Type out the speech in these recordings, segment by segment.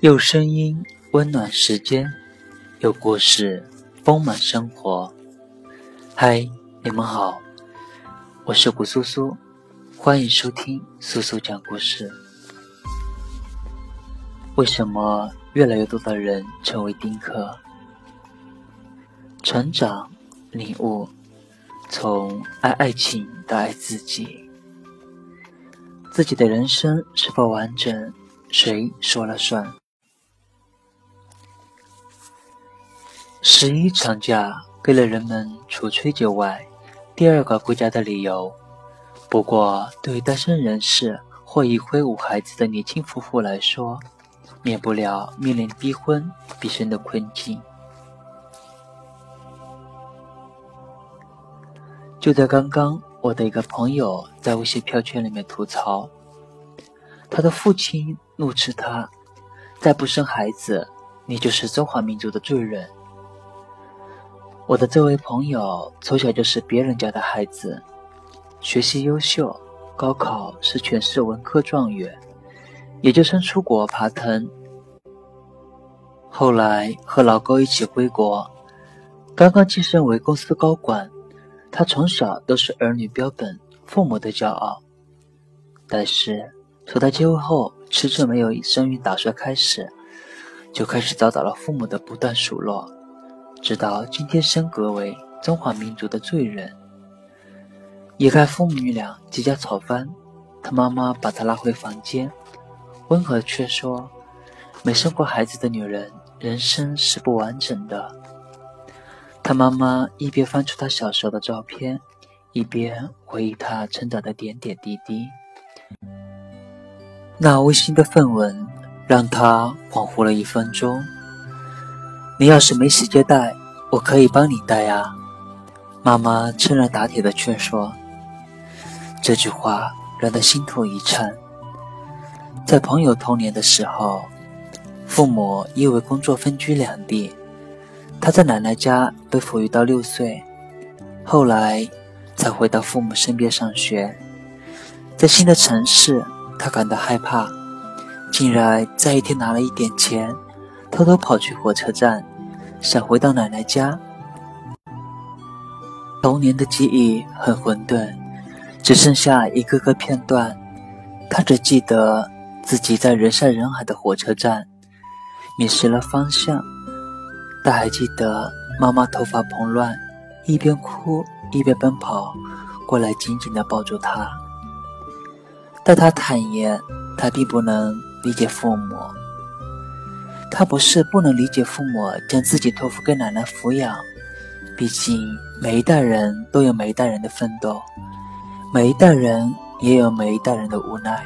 有声音温暖时间，有故事丰满生活。嗨，你们好，我是古苏苏，欢迎收听苏苏讲故事。为什么越来越多的人成为丁克？成长、领悟，从爱爱情到爱自己，自己的人生是否完整，谁说了算？十一长假给了人们除吹酒外第二个回家的理由。不过，对于单身人士或已挥舞孩子的年轻夫妇来说，免不了面临逼婚逼生的困境。就在刚刚，我的一个朋友在微信票圈里面吐槽，他的父亲怒斥他：“再不生孩子，你就是中华民族的罪人。”我的这位朋友从小就是别人家的孩子，学习优秀，高考是全市文科状元，研究生出国爬藤。后来和老高一起回国，刚刚晋升为公司高管。他从小都是儿女标本，父母的骄傲。但是从他结婚后迟迟没有生育打算开始，就开始遭到了父母的不断数落。直到今天升格为中华民族的罪人，眼看父母俩即将吵翻，他妈妈把他拉回房间，温和却说：“没生过孩子的女人，人生是不完整的。”他妈妈一边翻出他小时候的照片，一边回忆他成长的点点滴滴。那温馨的氛围让他恍惚了一分钟。你要是没时间带，我可以帮你带呀。妈妈趁热打铁的劝说。这句话让他心头一颤。在朋友童年的时候，父母因为工作分居两地，他在奶奶家被抚育到六岁，后来才回到父母身边上学。在新的城市，他感到害怕，竟然在一天拿了一点钱。偷偷跑去火车站，想回到奶奶家。童年的记忆很混沌，只剩下一个个片段。他只记得自己在人山人海的火车站迷失了方向，但还记得妈妈头发蓬乱，一边哭一边奔跑过来，紧紧地抱住他。但他坦言，他并不能理解父母。他不是不能理解父母将自己托付给奶奶抚养，毕竟每一代人都有每一代人的奋斗，每一代人也有每一代人的无奈。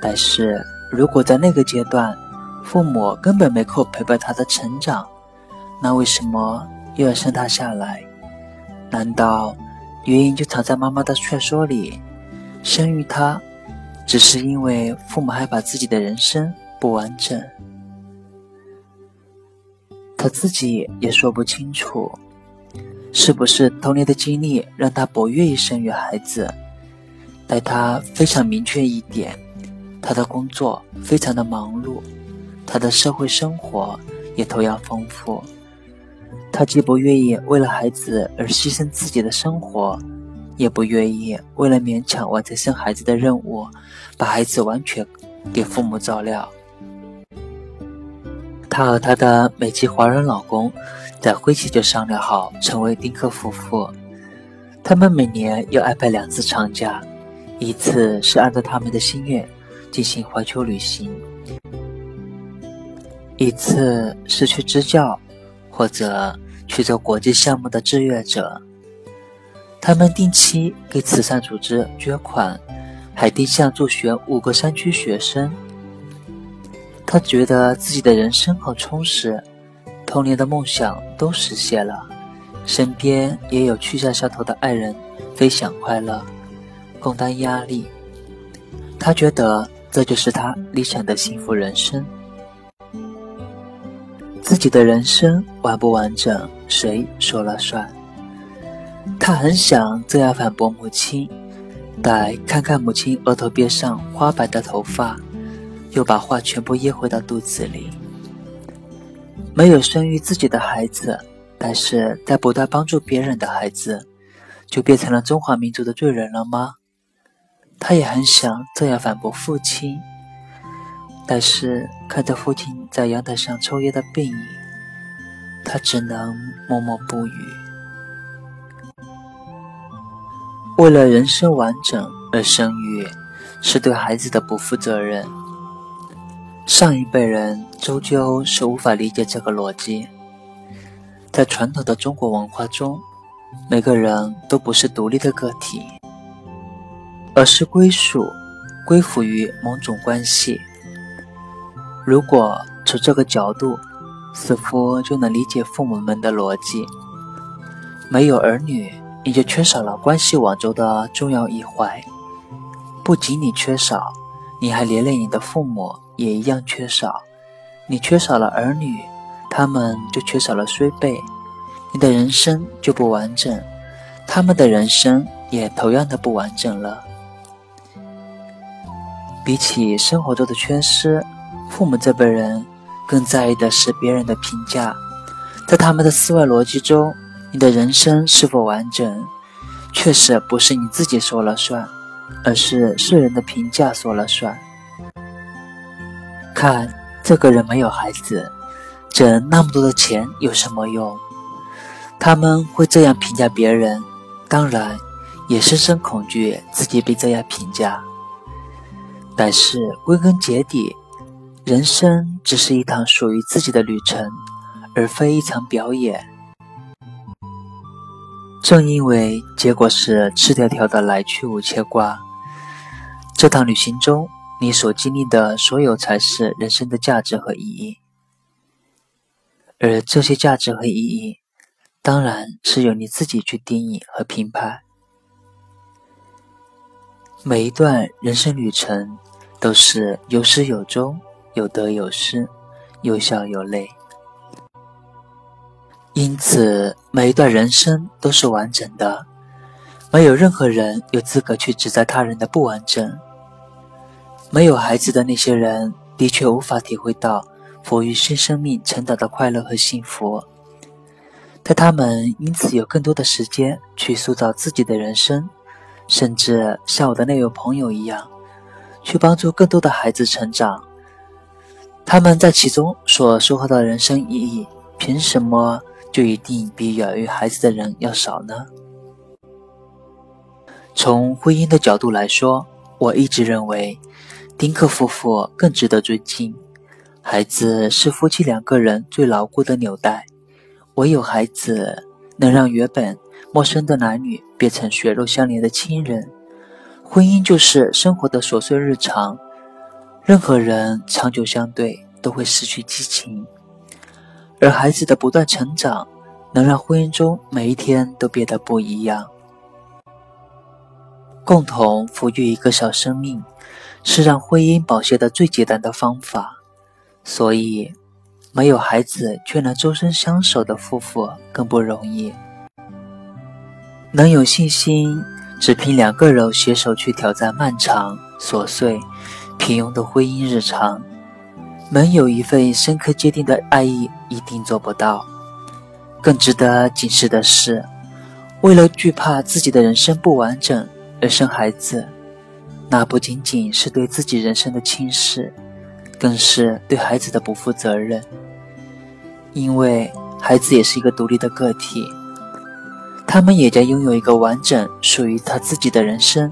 但是如果在那个阶段，父母根本没空陪伴他的成长，那为什么又要生他下来？难道原因就藏在妈妈的劝说里？生育他，只是因为父母害怕自己的人生不完整？他自己也说不清楚，是不是童年的经历让他不愿意生育孩子。但他非常明确一点，他的工作非常的忙碌，他的社会生活也同样丰富。他既不愿意为了孩子而牺牲自己的生活，也不愿意为了勉强完成生孩子的任务，把孩子完全给父母照料。她和她的美籍华人老公在婚前就商量好成为丁克夫妇。他们每年要安排两次长假，一次是按照他们的心愿进行环球旅行，一次是去支教或者去做国际项目的志愿者。他们定期给慈善组织捐款，还定向助学五个山区学生。他觉得自己的人生好充实，童年的梦想都实现了，身边也有去向相同的爱人，分享快乐，共担压力。他觉得这就是他理想的幸福人生。自己的人生完不完整，谁说了算？他很想这样反驳母亲，但看看母亲额头边上花白的头发。又把话全部噎回到肚子里。没有生育自己的孩子，但是在不断帮助别人的孩子，就变成了中华民族的罪人了吗？他也很想这样反驳父亲，但是看着父亲在阳台上抽烟的背影，他只能默默不语。为了人生完整而生育，是对孩子的不负责任。上一辈人终究是无法理解这个逻辑。在传统的中国文化中，每个人都不是独立的个体，而是归属、归附于某种关系。如果从这个角度，似乎就能理解父母们的逻辑：没有儿女，你就缺少了关系网中的重要一环。不仅你缺少，你还连累你的父母。也一样缺少，你缺少了儿女，他们就缺少了孙辈，你的人生就不完整，他们的人生也同样的不完整了。比起生活中的缺失，父母这辈人更在意的是别人的评价，在他们的思维逻辑中，你的人生是否完整，确实不是你自己说了算，而是世人的评价说了算。看这个人没有孩子，挣那么多的钱有什么用？他们会这样评价别人，当然也深深恐惧自己被这样评价。但是归根结底，人生只是一趟属于自己的旅程，而非一场表演。正因为结果是赤条条的来去无牵挂，这趟旅行中。你所经历的所有才是人生的价值和意义，而这些价值和意义，当然是由你自己去定义和评判。每一段人生旅程都是有始有终，有得有失，有笑有泪，因此每一段人生都是完整的，没有任何人有资格去指责他人的不完整。没有孩子的那些人，的确无法体会到抚育新生命成长的快乐和幸福，但他们因此有更多的时间去塑造自己的人生，甚至像我的那位朋友一样，去帮助更多的孩子成长。他们在其中所收获的人生意义，凭什么就一定比养育孩子的人要少呢？从婚姻的角度来说，我一直认为。丁克夫妇更值得尊敬。孩子是夫妻两个人最牢固的纽带，唯有孩子能让原本陌生的男女变成血肉相连的亲人。婚姻就是生活的琐碎日常，任何人长久相对都会失去激情，而孩子的不断成长能让婚姻中每一天都变得不一样。共同抚育一个小生命。是让婚姻保鲜的最简单的方法，所以没有孩子却能终身相守的夫妇更不容易。能有信心只凭两个人携手去挑战漫长、琐碎、平庸的婚姻日常，能有一份深刻坚定的爱意一定做不到。更值得警示的是，为了惧怕自己的人生不完整而生孩子。那不仅仅是对自己人生的轻视，更是对孩子的不负责任。因为孩子也是一个独立的个体，他们也将拥有一个完整属于他自己的人生。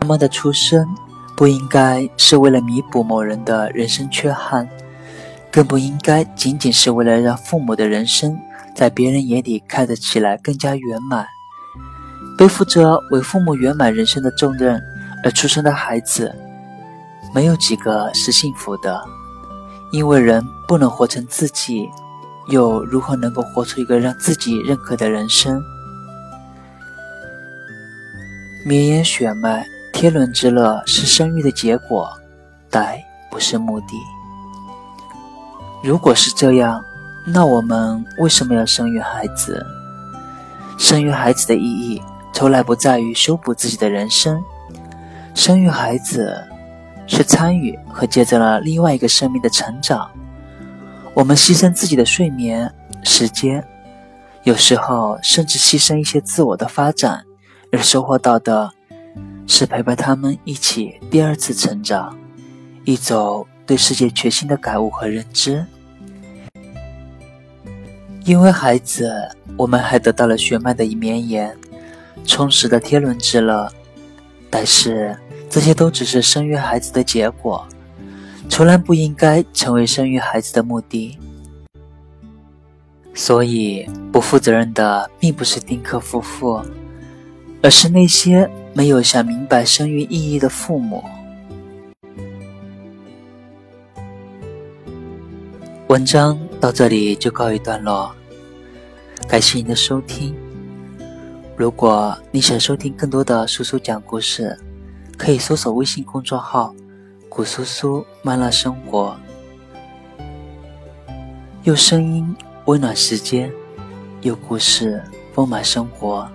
他们的出生不应该是为了弥补某人的人生缺憾，更不应该仅仅是为了让父母的人生在别人眼里看得起来更加圆满。背负着为父母圆满人生的重任而出生的孩子，没有几个是幸福的。因为人不能活成自己，又如何能够活出一个让自己认可的人生？绵延血脉，天伦之乐是生育的结果，但不是目的。如果是这样，那我们为什么要生育孩子？生育孩子的意义。从来不在于修补自己的人生，生育孩子是参与和见证了另外一个生命的成长。我们牺牲自己的睡眠时间，有时候甚至牺牲一些自我的发展，而收获到的是陪伴他们一起第二次成长，一种对世界全新的感悟和认知。因为孩子，我们还得到了血脉的一绵延，充实的天伦之乐。但是，这些都只是生育孩子的结果，从来不应该成为生育孩子的目的。所以，不负责任的并不是丁克夫妇，而是那些没有想明白生育意义的父母。文章到这里就告一段落，感谢您的收听。如果你想收听更多的苏苏讲故事，可以搜索微信公众号“古苏苏慢乐生活”，用声音温暖时间，用故事丰满生活。